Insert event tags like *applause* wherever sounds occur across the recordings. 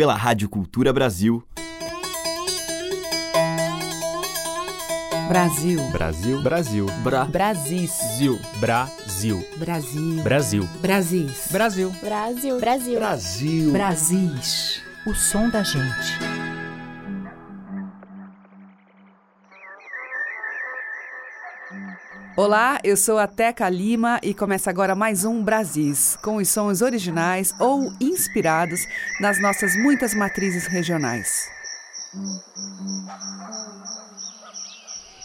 pela Rádio Cultura Brasil. Brasil. Brasil. Brasil. Bra. Brasis. Zil. Brasil. Brasil. Brasil. Brasis. Brasil. Brasil. Brasil. Brasil. Brasis. O som da gente. Olá, eu sou a Teca Lima e começa agora mais um Brasis, com os sons originais ou inspirados nas nossas muitas matrizes regionais.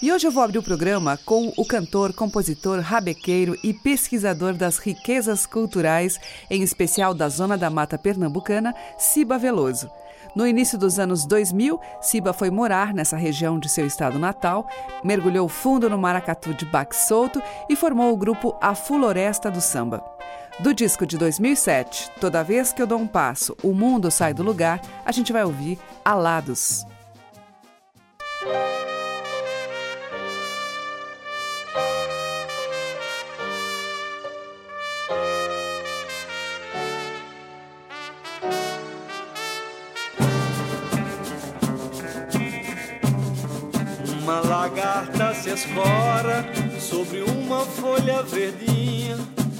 E hoje eu vou abrir o programa com o cantor, compositor, rabequeiro e pesquisador das riquezas culturais, em especial da Zona da Mata Pernambucana, Ciba Veloso. No início dos anos 2000, Ciba foi morar nessa região de seu estado natal, mergulhou fundo no maracatu de baque solto e formou o grupo A Floresta do Samba. Do disco de 2007, Toda vez que eu dou um passo, o mundo sai do lugar, a gente vai ouvir Alados. Escora sobre uma folha verdinha.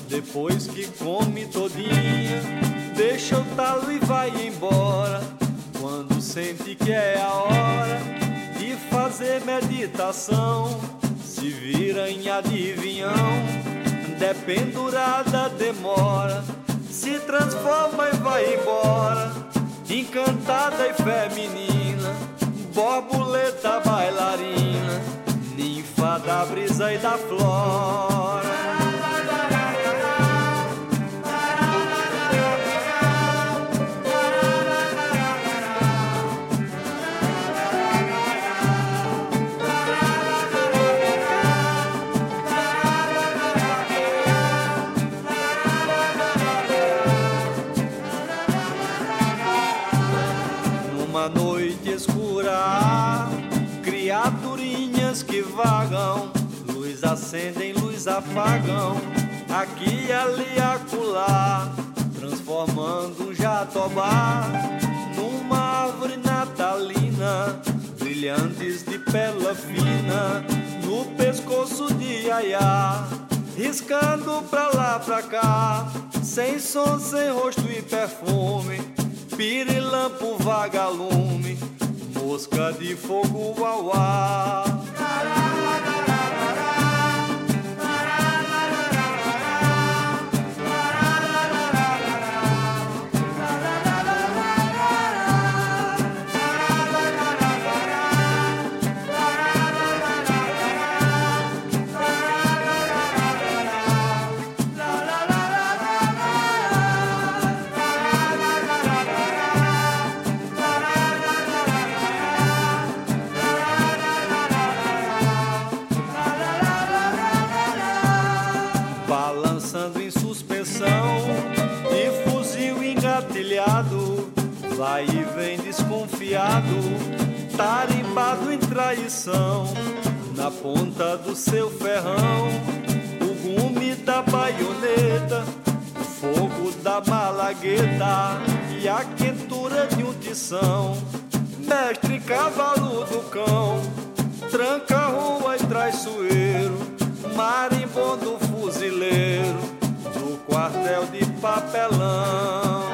Depois que come todinha, deixa o talo e vai embora. Quando sente que é a hora de fazer meditação, se vira em adivinhão, dependurada demora, se transforma e vai embora, encantada e feminina borboleta da flora. Acendem, luz apagam, aqui, ali, acolá, transformando jatobá numa árvore natalina, brilhantes de pérola fina, no pescoço de Iaiá, riscando pra lá, pra cá, sem som, sem rosto e perfume pirilampo vagalume, mosca de fogo uauá. Desconfiado, tarimbado em traição, na ponta do seu ferrão, o gume da baioneta, o fogo da malagueta e a quentura de um tição, mestre cavalo do cão, tranca rua e traiçoeiro marimbondo fuzileiro do quartel de papelão.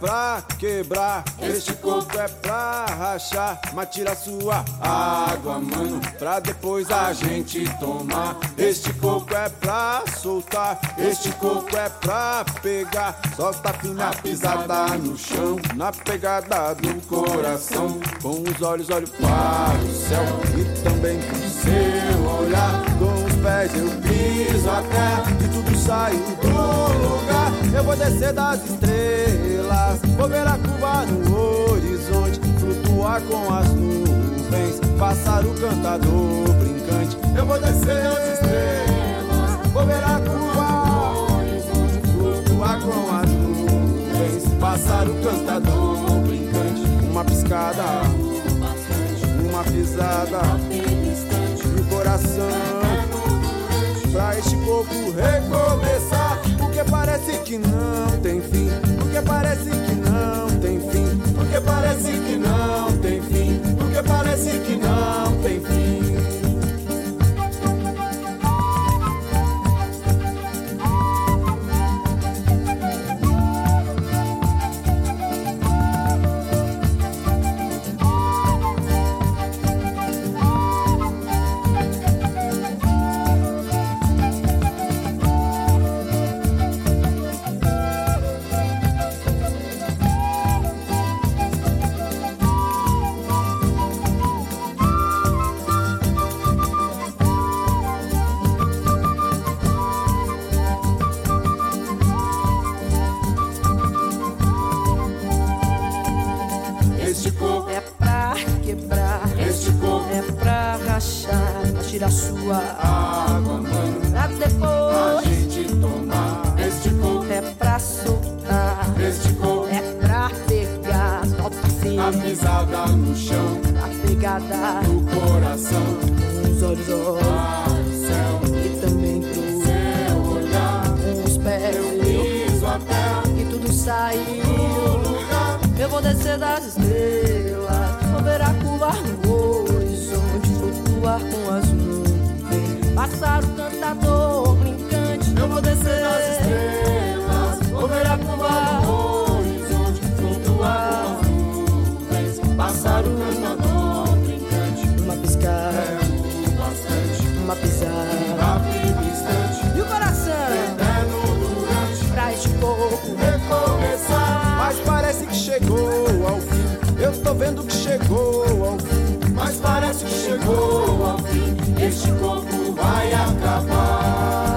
Pra quebrar, este coco é pra rachar. Mas tira sua água, mano, pra depois a gente tomar. Este coco é pra soltar, este coco é pra pegar. Solta fina pisada no chão, na pegada do coração. Com os olhos, olho para o céu e também com seu olhar. Com os pés eu piso a terra e tudo saiu do lugar. Eu vou descer das estrelas, vou ver a curva no horizonte, flutuar com as nuvens, passar o cantador brincante. Eu vou descer das estrelas, vou ver a curva no horizonte, flutuar com as nuvens, passar o cantador brincante. Uma piscada, uma pisada, e coração pra este corpo recomeçar. Que não tem fim. Porque parece que não tem fim. Porque parece que não tem fim. Porque parece que não vendo que chegou ao fim. Mas parece que chegou ao fim. Este corpo vai acabar.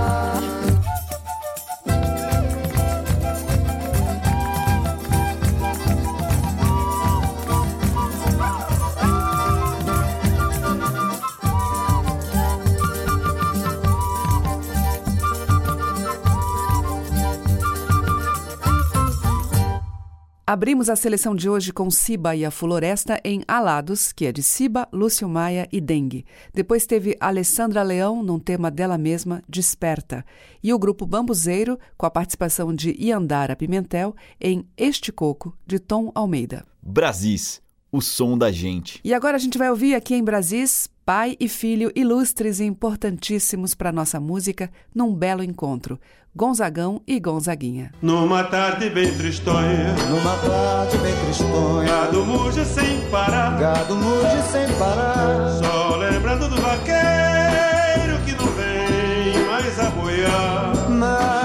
Abrimos a seleção de hoje com Siba e a Floresta em Alados, que é de Siba, Lúcio Maia e Dengue. Depois teve Alessandra Leão num tema dela mesma, Desperta. E o grupo Bambuzeiro, com a participação de Iandara Pimentel, em Este Coco, de Tom Almeida. Brasis, o som da gente. E agora a gente vai ouvir aqui em Brasis pai e filho ilustres e importantíssimos para nossa música num belo encontro. Gonzagão e Gonzaguinha. Numa tarde bem tristonha, Numa tarde bem tristonha, gado muge sem parar. gado muge sem parar. Só lembrando do vaqueiro que não vem mais a boiar. Mas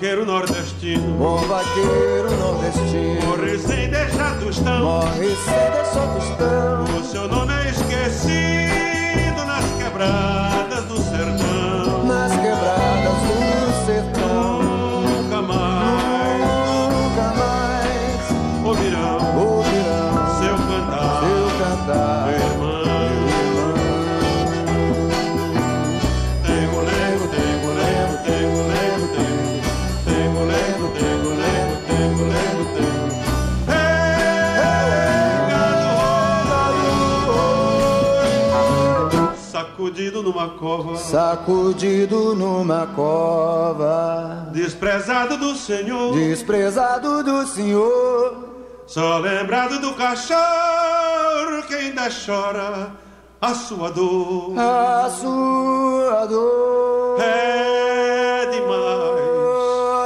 vaqueiro nordestino, Bom vaqueiro nordestino morre sem deixar tostão. morre sem deixar tostão. Numa cova, sacudido numa cova, desprezado do Senhor, desprezado do Senhor, só lembrado do cachorro que ainda chora a sua dor. a sua dor. É demais,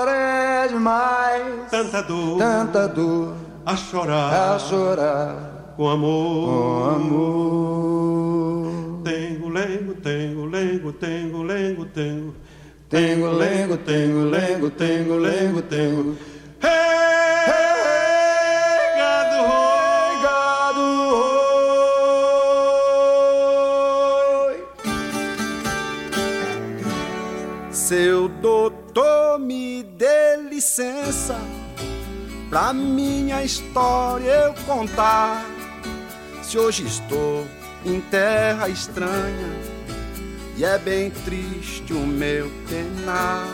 é demais, tanta dor. Tanta dor. A chorar. A chorar. Com amor. com amor. Tengo, lengo, tengo, lengo, tengo, lengo, tengo. Lengo, tengo, lengo, tengo, lengo, tengo. Regado, Obrigado, oi. Seu doutor, me dê licença pra minha história eu contar. Se hoje estou em terra estranha e é bem triste o meu penar,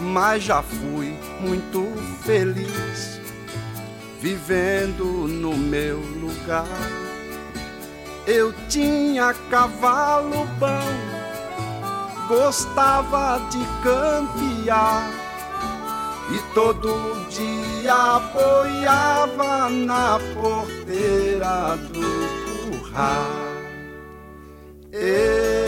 mas já fui muito feliz vivendo no meu lugar. Eu tinha cavalo bom gostava de campear e todo dia apoiava na porteira do curral. Ê,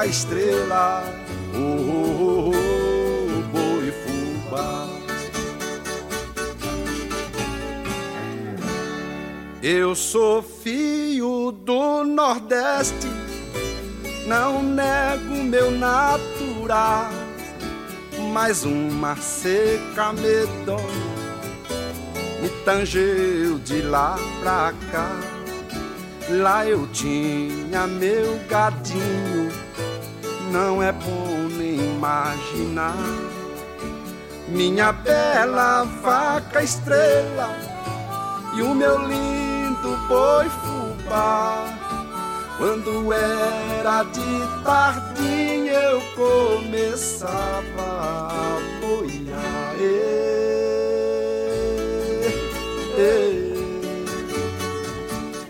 vaca estrela, oh, oh, oh, boi fubá. Eu sou filho do Nordeste, não nego meu natural, mas uma seca medonha me tangeu de lá pra cá. Lá eu tinha meu gadinho, não é bom nem imaginar. Minha bela vaca estrela e o meu lindo boi fubá. Quando era de tardinha eu começava a boiar. Ê,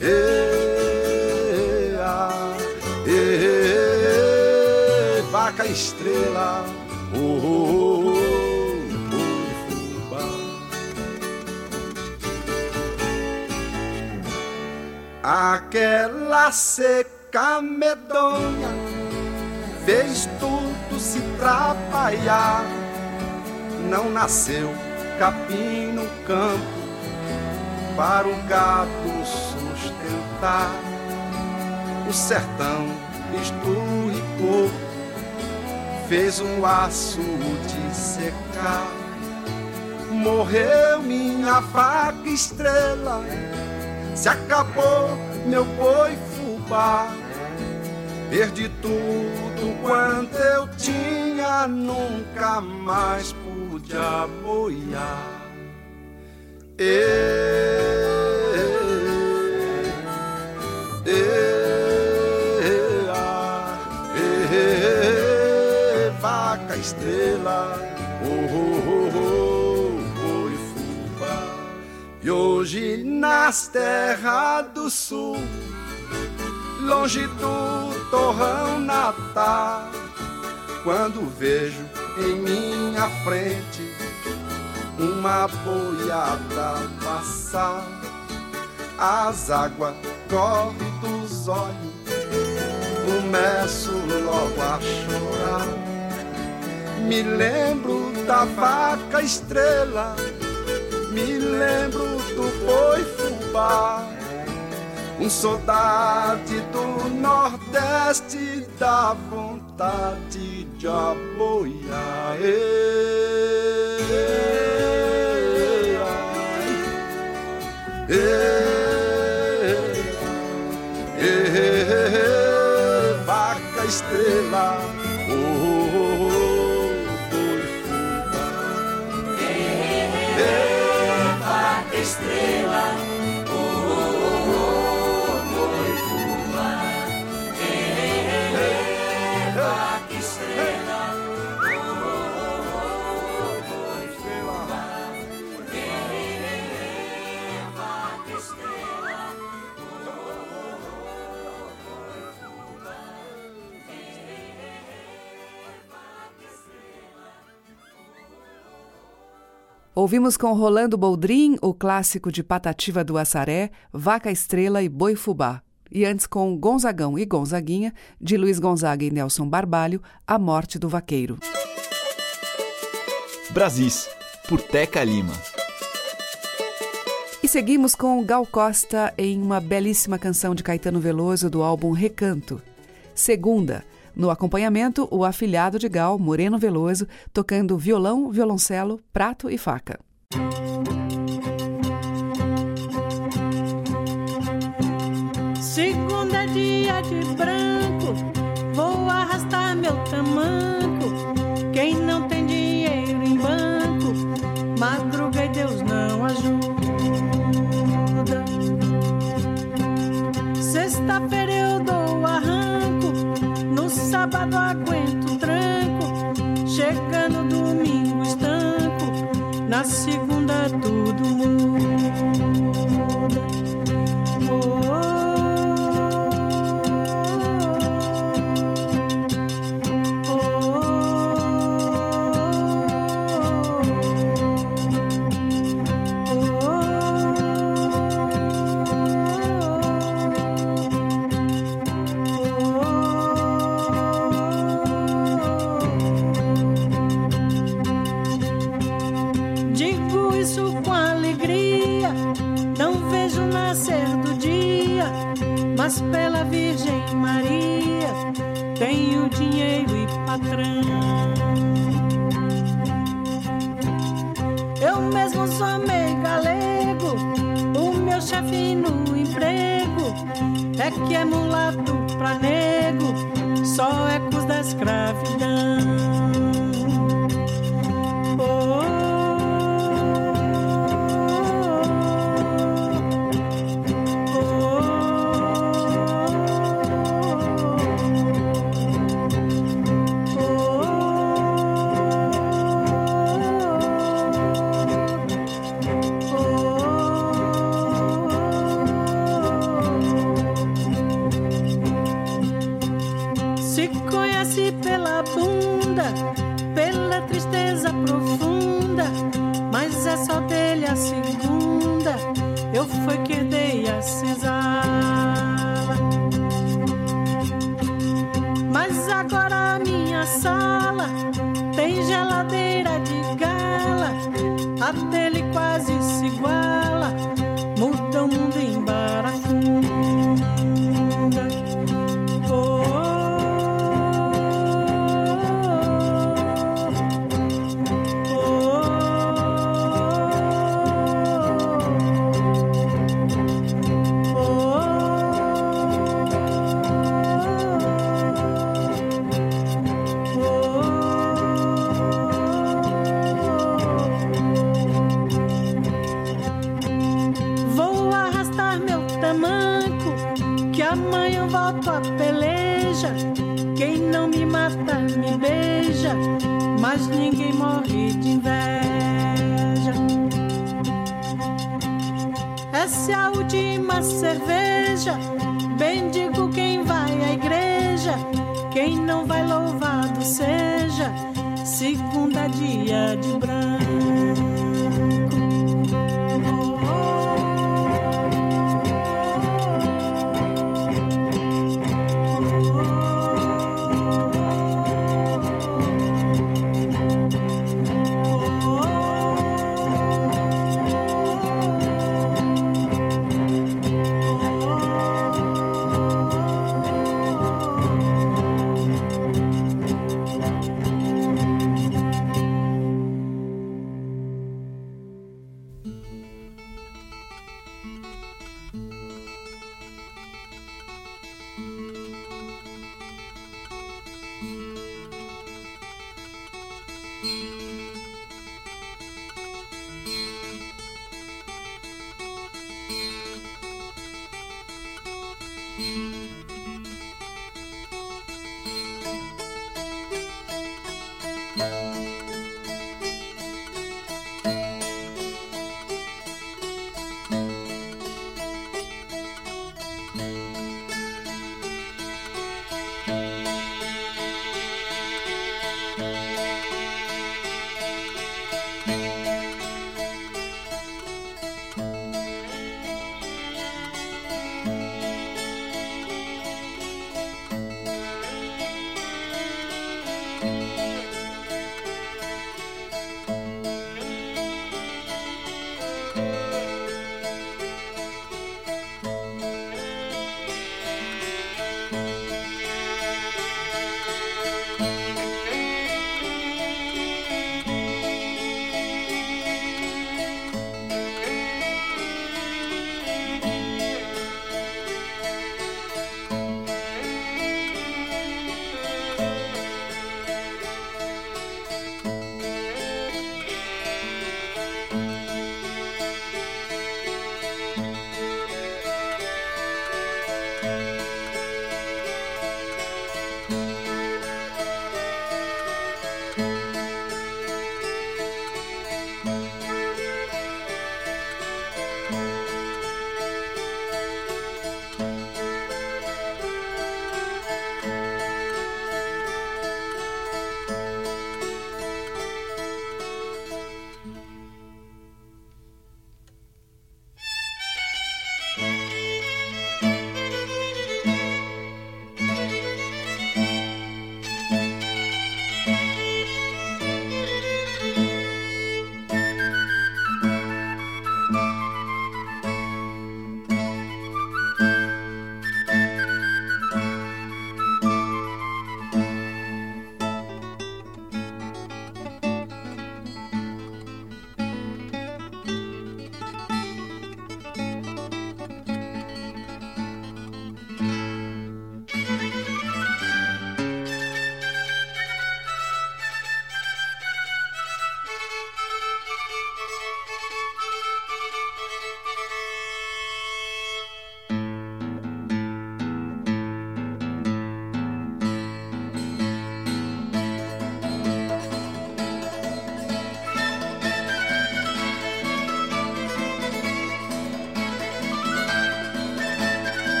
ê, ê, vaca estrela, oh, oh, oh, fubá. Aquela seca medonha fez tudo se trabalhar. Não nasceu capim no campo para o gado sustentar. O sertão esturricou, fez um aço de secar. Morreu minha vaca estrela se acabou meu boi fubá. Perdi tudo quanto eu tinha, nunca mais pude boiar. Ê, ê, estrela, oh, oh, oh, oh. E hoje nas terras do sul, longe do torrão natal, quando vejo em minha frente uma boiada passar, as águas correm dos olhos, começo logo a chorar. Me lembro da vaca estrela me lembro do boi fubá, um saudade do Nordeste dá vontade de aboiar. Vaca estrela, Ouvimos com Rolando Boldrin o clássico de Patativa do Assaré, Vaca Estrela e Boi Fubá. E antes com Gonzagão e Gonzaguinha, de Luiz Gonzaga e Nelson Barbalho, A Morte do Vaqueiro. Brasis, por Teca Lima. E seguimos com Gal Costa em uma belíssima canção de Caetano Veloso do álbum Recanto. Segunda, no acompanhamento, o afilhado de Gal, Moreno Veloso, tocando violão, violoncelo, prato e faca. clássico.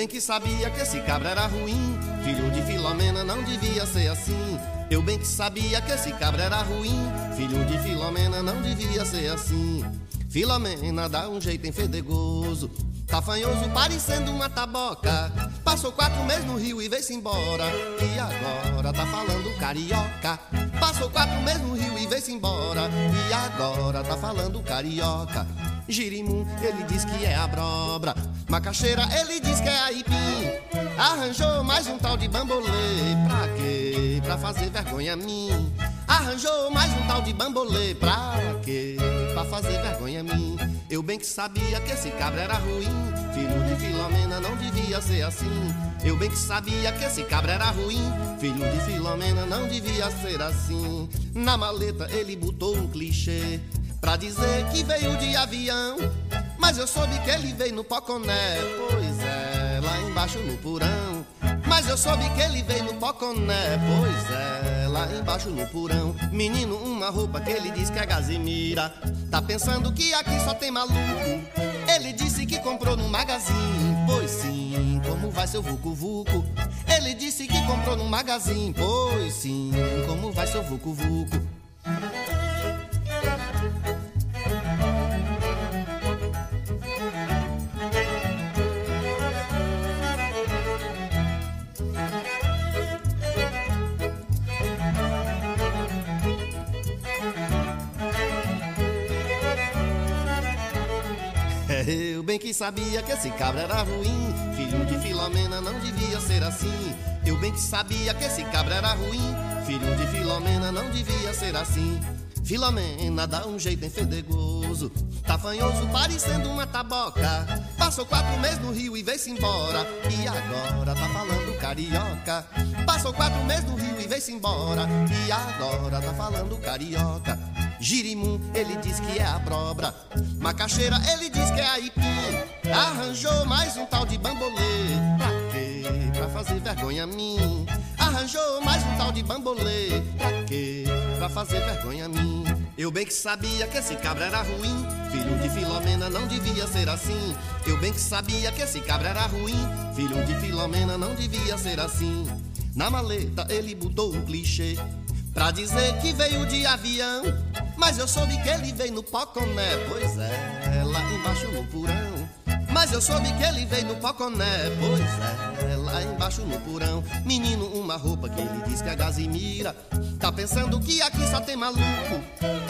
Bem que sabia que esse cabra era ruim, filho de Filomena não devia ser assim. Eu bem que sabia que esse cabra era ruim, filho de Filomena não devia ser assim. Filomena dá um jeito enfedegoso, tafanhoso parecendo uma taboca. Passou quatro meses no Rio e veio-se embora, e agora tá falando carioca. Passou quatro meses no Rio e veio-se embora, e agora tá falando carioca. Girimum, ele diz que é abrobra. Macaxeira, ele diz que é aipim. Arranjou mais um tal de bambolê. Pra quê? Pra fazer vergonha a mim. Arranjou mais um tal de bambolê. Pra quê? Pra fazer vergonha a mim. Eu bem que sabia que esse cabra era ruim. Filho de Filomena não devia ser assim. Eu bem que sabia que esse cabra era ruim. Filho de Filomena não devia ser assim. Na maleta ele botou um clichê pra dizer que veio de avião. Mas eu soube que ele veio no Poconé, pois é, lá embaixo no porão. Mas eu soube que ele veio no Poconé, pois é, lá embaixo no porão. Menino, uma roupa que ele diz que é gazimira. Tá pensando que aqui só tem maluco. Ele disse que comprou no magazine, pois sim, como vai seu vucu vucu? Ele disse que comprou no magazine, pois sim, como vai seu vucu vucu? Eu bem que sabia que esse cabra era ruim, filho de Filomena não devia ser assim. Eu bem que sabia que esse cabra era ruim, filho de Filomena não devia ser assim. Filomena dá um jeito enfedegoso, tafanhoso parecendo uma taboca. Passou quatro meses no Rio e veio-se embora, e agora tá falando carioca. Passou quatro meses no Rio e veio-se embora, e agora tá falando carioca. Girimum, ele diz que é a brobra. Macaxeira, ele diz que é aipim. Arranjou mais um tal de bambolê. Pra quê? Pra fazer vergonha a mim. Arranjou mais um tal de bambolê. Pra quê? Pra fazer vergonha a mim. Eu bem que sabia que esse cabra era ruim. Filho de Filomena não devia ser assim. Eu bem que sabia que esse cabra era ruim. Filho de Filomena não devia ser assim. Na maleta ele botou um clichê. Pra dizer que veio de avião Mas eu soube que ele veio no Poconé. Pois é, lá embaixo no porão. Mas eu soube que ele veio no Poconé. Pois é, lá embaixo no porão. Menino, uma roupa que ele diz que é gazimira Tá pensando que aqui só tem maluco.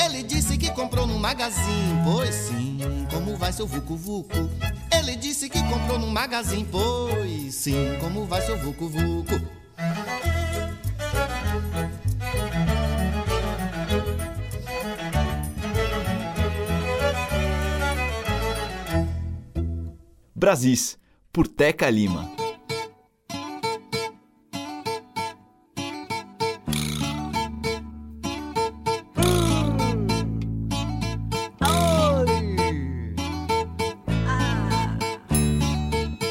Ele disse que comprou no magazine. Pois sim, como vai seu vucu vucu Ele disse que comprou no magazine. Pois sim, como vai seu vucu Brasis, por Teca Lima.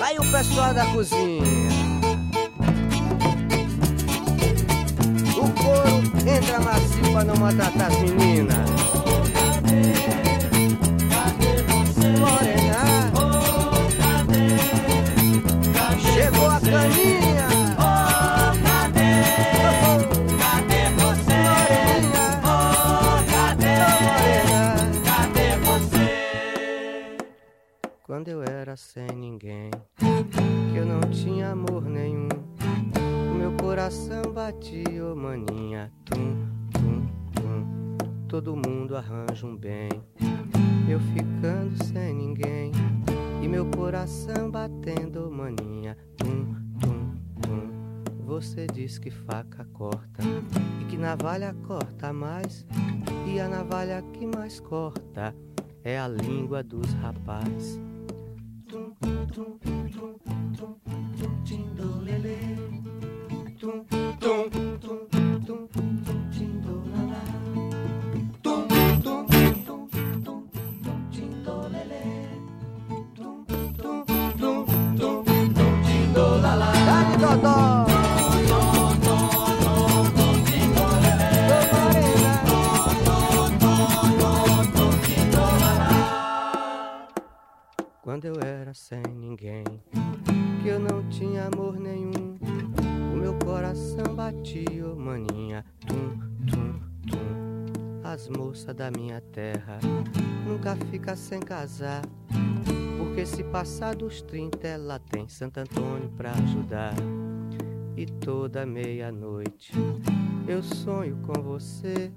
Aí o pessoal da cozinha. O couro entra macio pra não maltratar Todo mundo arranja um bem, eu ficando sem ninguém. E meu coração batendo, maninha, tum, tum, tum. Você diz que faca corta e que navalha corta mais. E a navalha que mais corta é a língua dos rapazes. Tum, tum, tum, tum, tum, tum. Tum, tum, tum, tum, Quando eu era sem ninguém, que eu não tinha amor nenhum. O meu coração batia, oh, maninha, tum, tum, tum. As moças da minha terra nunca fica sem casar. Porque se passar dos 30, ela tem Santo Antônio pra ajudar. E toda meia-noite eu sonho com você.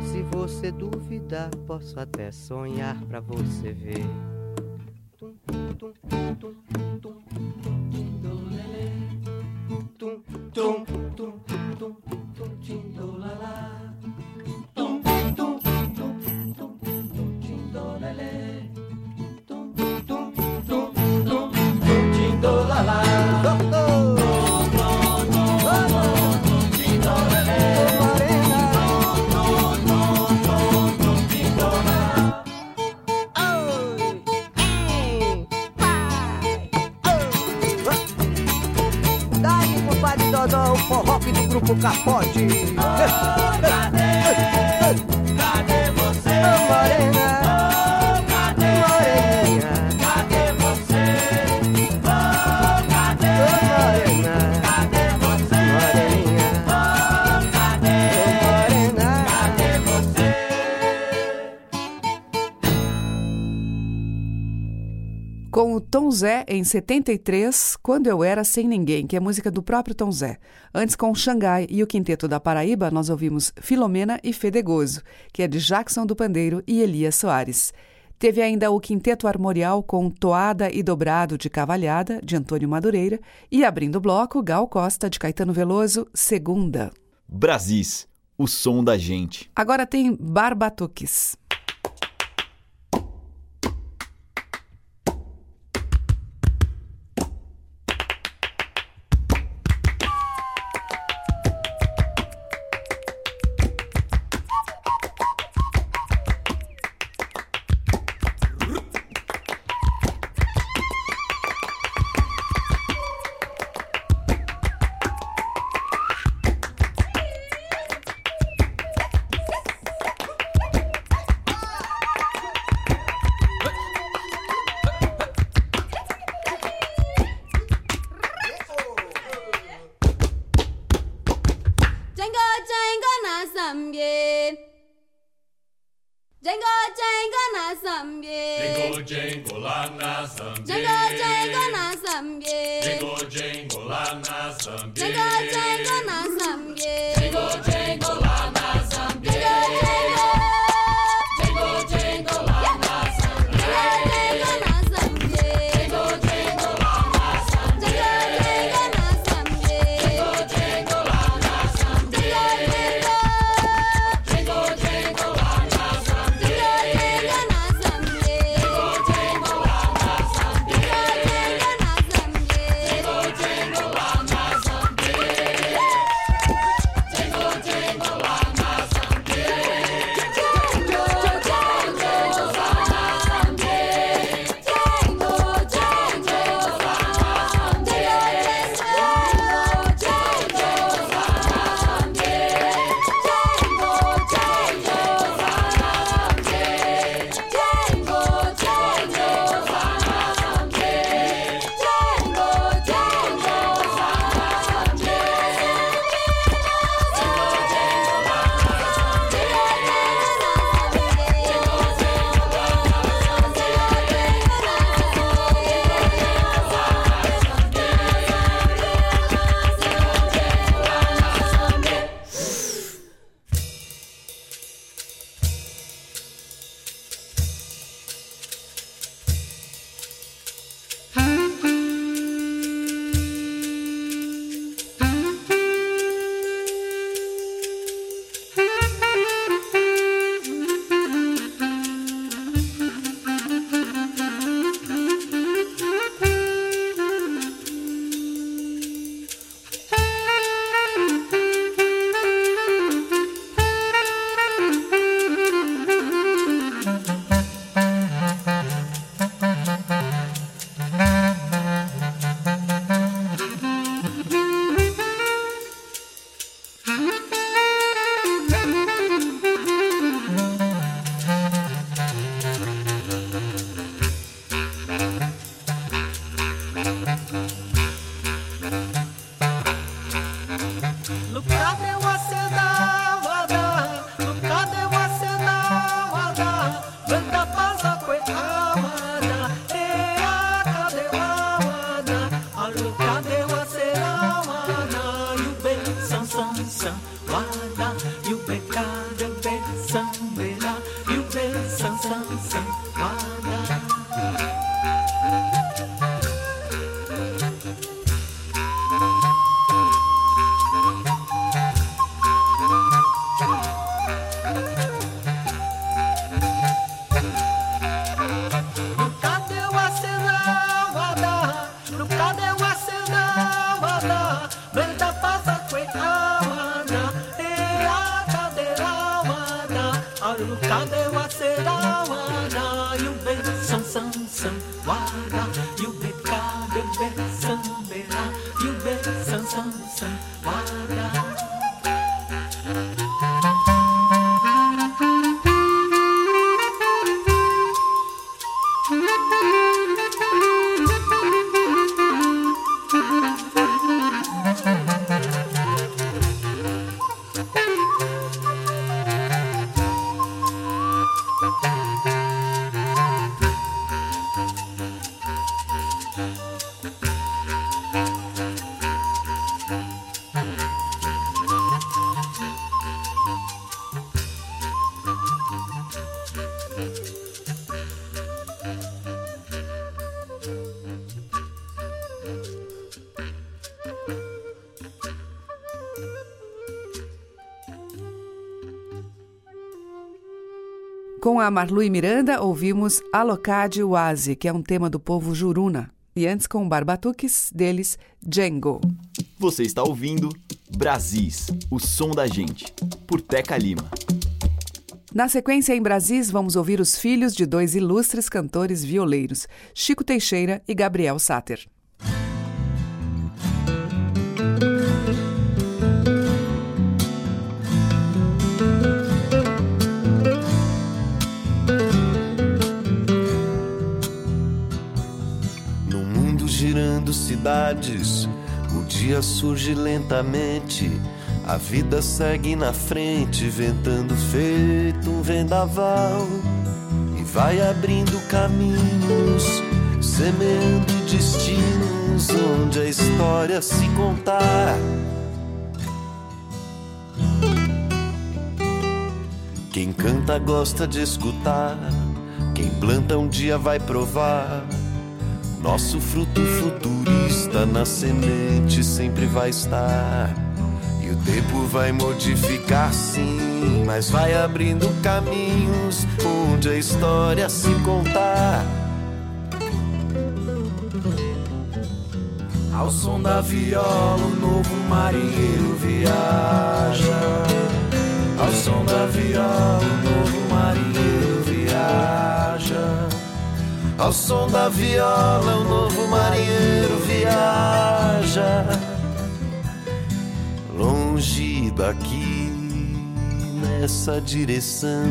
Se você duvidar, posso até sonhar pra você ver. Tum, tum, tum, tum, tum, tum, modão forró do grupo Capote. *laughs* Tom Zé em 73, Quando Eu Era Sem Ninguém, que é música do próprio Tom Zé. Antes, com o Xangai e o Quinteto da Paraíba, nós ouvimos Filomena e Fedegoso, que é de Jackson do Pandeiro e Elias Soares. Teve ainda o Quinteto Armorial com Toada e Dobrado de Cavalhada, de Antônio Madureira, e abrindo o bloco, Gal Costa, de Caetano Veloso, Segunda. Brasis, o som da gente. Agora tem Barbatuques. jingle lá na Zambia. Jingle, jingle na Zambia. Jingle, na Zambia. Jingle, na Com a Marlui Miranda, ouvimos Alocade Wazi, que é um tema do povo Juruna. E antes, com Barbatuques, deles, Django. Você está ouvindo Brasis, o som da gente, por Teca Lima. Na sequência, em Brasis, vamos ouvir os filhos de dois ilustres cantores violeiros, Chico Teixeira e Gabriel Sater. Cidades, o dia surge lentamente. A vida segue na frente, ventando feito um vendaval. E vai abrindo caminhos, semeando destinos onde a história se contar. Quem canta gosta de escutar, quem planta um dia vai provar. Nosso fruto futurista na semente sempre vai estar. E o tempo vai modificar sim, mas vai abrindo caminhos onde a história se contar. Ao som da viola, o novo marinheiro viaja. Ao som da viola, o novo marinheiro viaja. Ao som da viola, o novo marinheiro viaja. Longe daqui, nessa direção,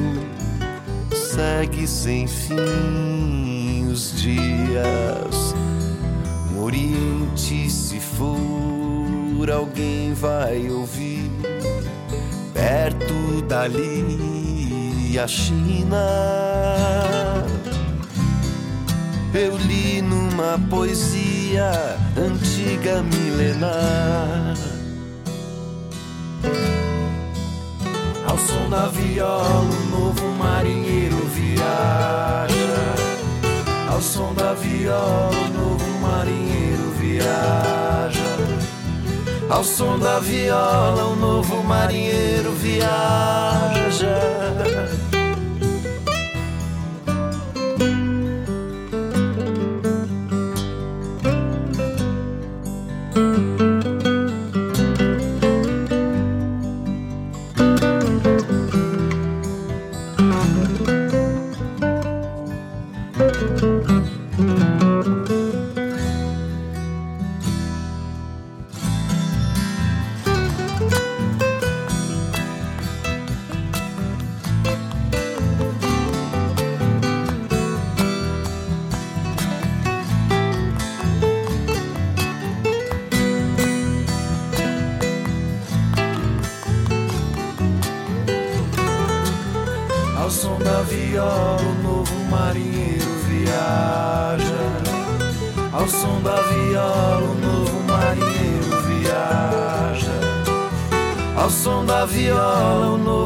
segue sem fim os dias. No Oriente, se for, alguém vai ouvir. Perto dali, a China. Eu li numa poesia antiga milenar. Ao som da viola, o novo marinheiro viaja. Ao som da viola, o novo marinheiro viaja. Ao som da viola, o novo marinheiro viaja.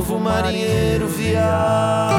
Novo marinheiro viaja.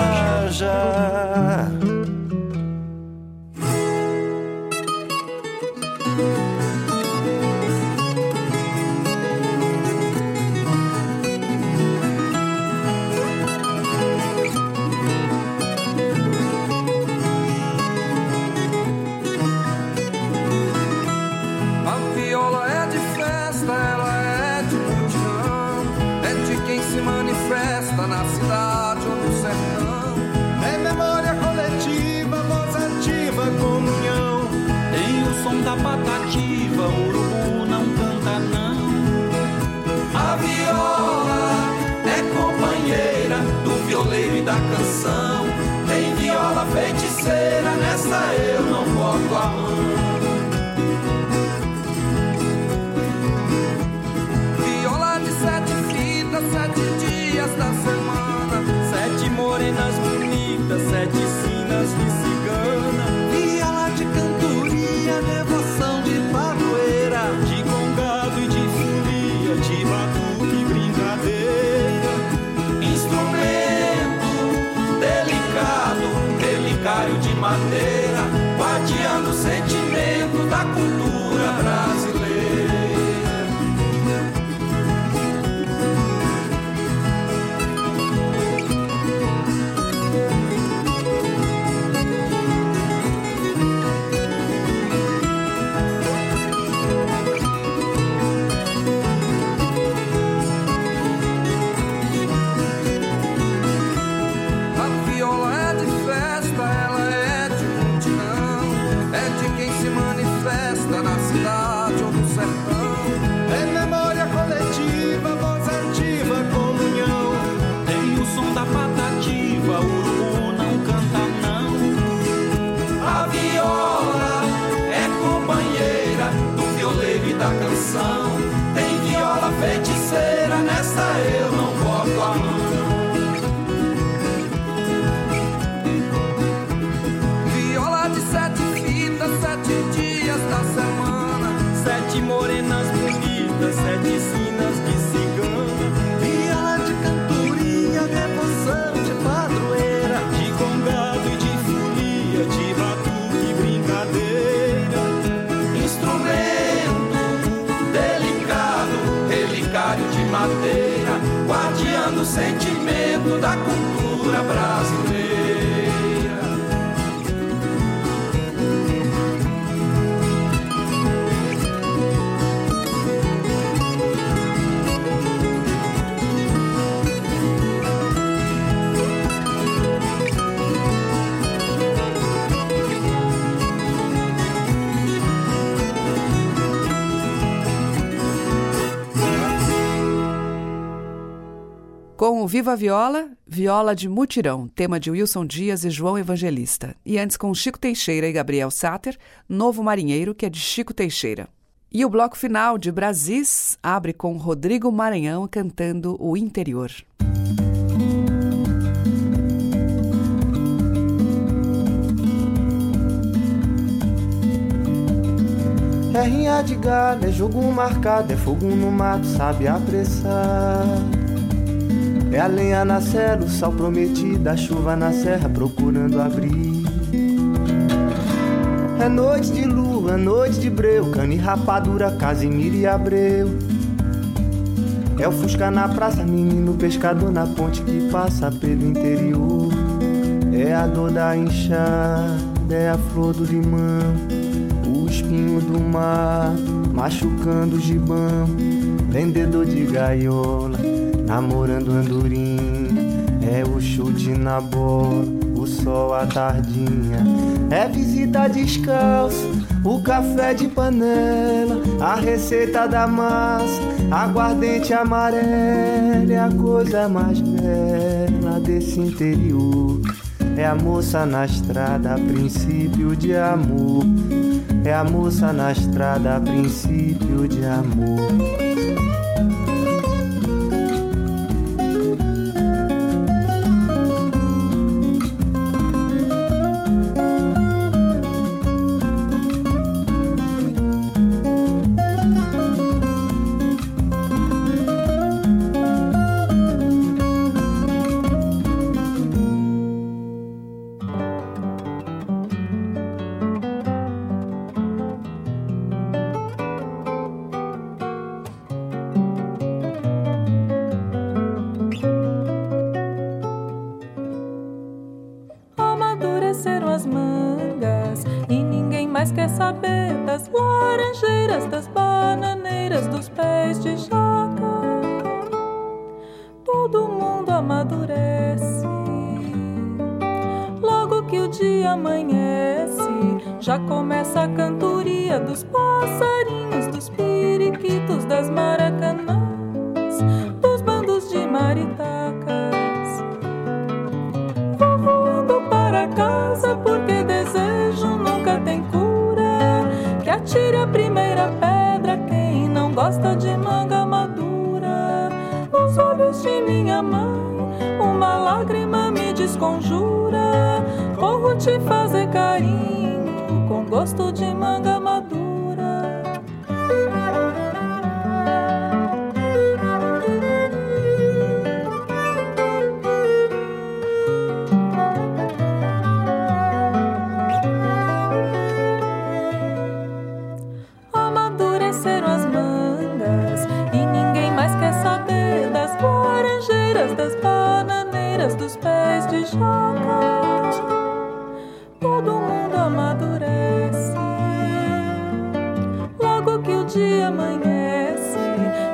De madeira, guardiando o sentimento da cultura brasileira. Cultura brasileira. Com o Viva Viola, Viola de Mutirão, tema de Wilson Dias e João Evangelista. E antes com Chico Teixeira e Gabriel Sater, Novo Marinheiro, que é de Chico Teixeira. E o bloco final de Brasis abre com Rodrigo Maranhão cantando O Interior. É rinha de gado, é jogo marcado, é fogo no mato, sabe apressar. É a lenha na serra, o sal prometido, a chuva na serra procurando abrir. É noite de lua, noite de breu, cana e rapadura, Casimiro e Abreu. É o Fusca na praça, menino pescador na ponte que passa pelo interior. É a dor da enxada, é a flor do limão, o espinho do mar, machucando o gibão. Vendedor de gaiola, namorando andorinha. É o chute na bola, o sol à tardinha. É visita descalço, o café de panela, a receita da massa, aguardente amarela. É a coisa mais bela desse interior. É a moça na estrada, princípio de amor. É a moça na estrada, princípio de amor.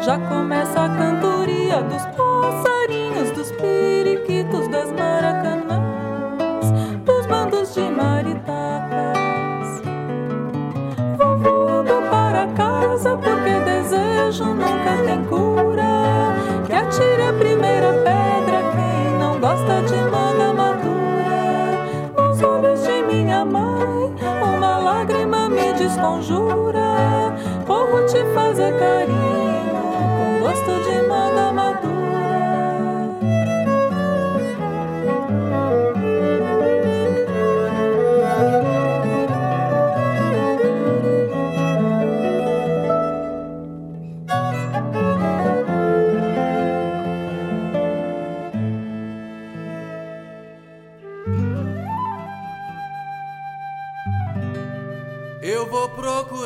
Já começa a cantoria dos passarinhos, dos periquitos, das maracanãs, dos bandos de maritacas. Vou voando para casa porque desejo nunca tem cura. Que atire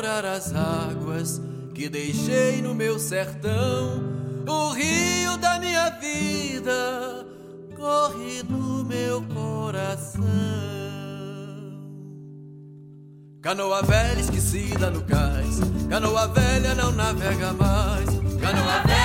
as águas que deixei no meu sertão. O rio da minha vida corre no meu coração. Canoa velha esquecida no cais, canoa velha não navega mais. Canoa velha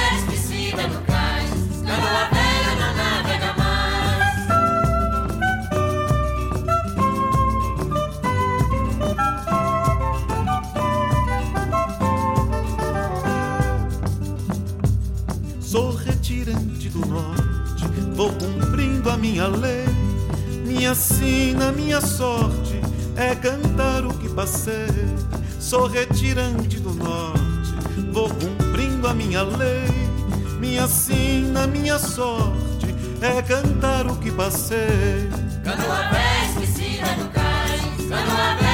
minha lei. Minha sina, minha sorte é cantar o que passei. Sou retirante do norte, vou cumprindo a minha lei. Minha sina, minha sorte é cantar o que passei. Canoa velha esquecida no cais, canoa velha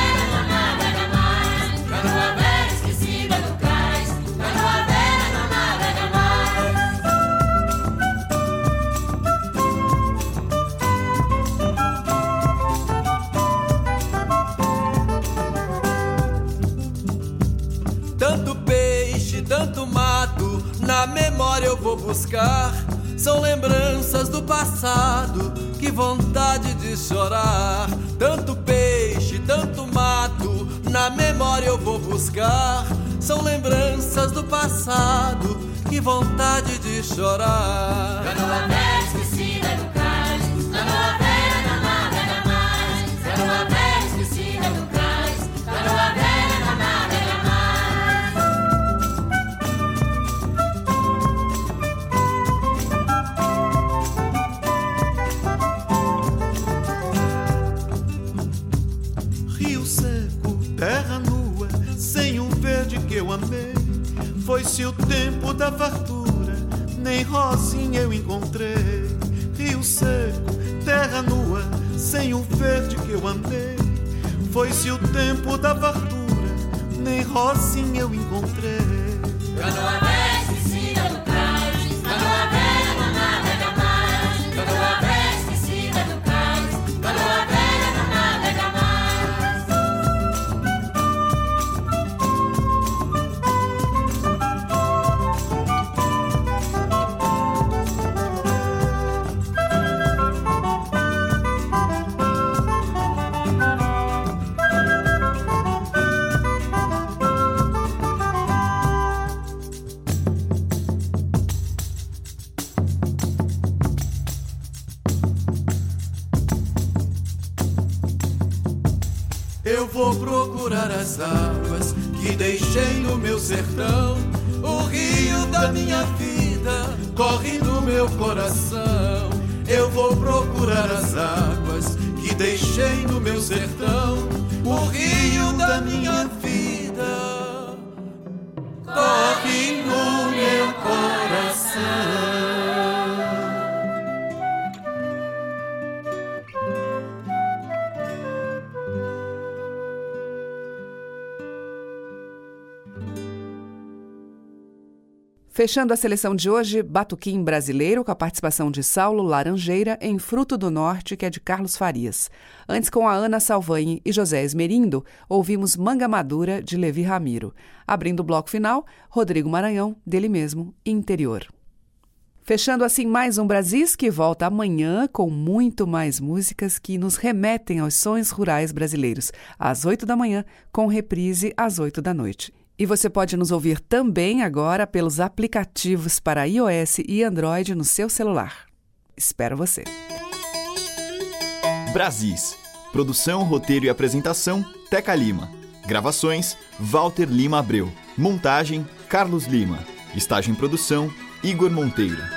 buscar. São lembranças do passado, que vontade de chorar. Tanto peixe, tanto mato, na memória eu vou buscar. São lembranças do passado, que vontade de chorar. Canoa velha Foi-se o tempo da fartura, nem rosinha eu encontrei. Rio seco, terra nua, sem o verde que eu amei. Foi-se o tempo da fartura, nem rosinha eu encontrei. Fechando a seleção de hoje, Batuquim Brasileiro, com a participação de Saulo Laranjeira em Fruto do Norte, que é de Carlos Farias. Antes, com a Ana Salvanhe e José Esmerindo, ouvimos Manga Madura, de Levi Ramiro. Abrindo o bloco final, Rodrigo Maranhão, dele mesmo, Interior. Fechando assim mais um Brasis que volta amanhã com muito mais músicas que nos remetem aos sonhos rurais brasileiros, às 8 da manhã, com reprise às 8 da noite. E você pode nos ouvir também agora pelos aplicativos para iOS e Android no seu celular. Espero você. Brasis. Produção, roteiro e apresentação: Teca Lima. Gravações: Walter Lima Abreu. Montagem: Carlos Lima. Estágio em produção: Igor Monteiro.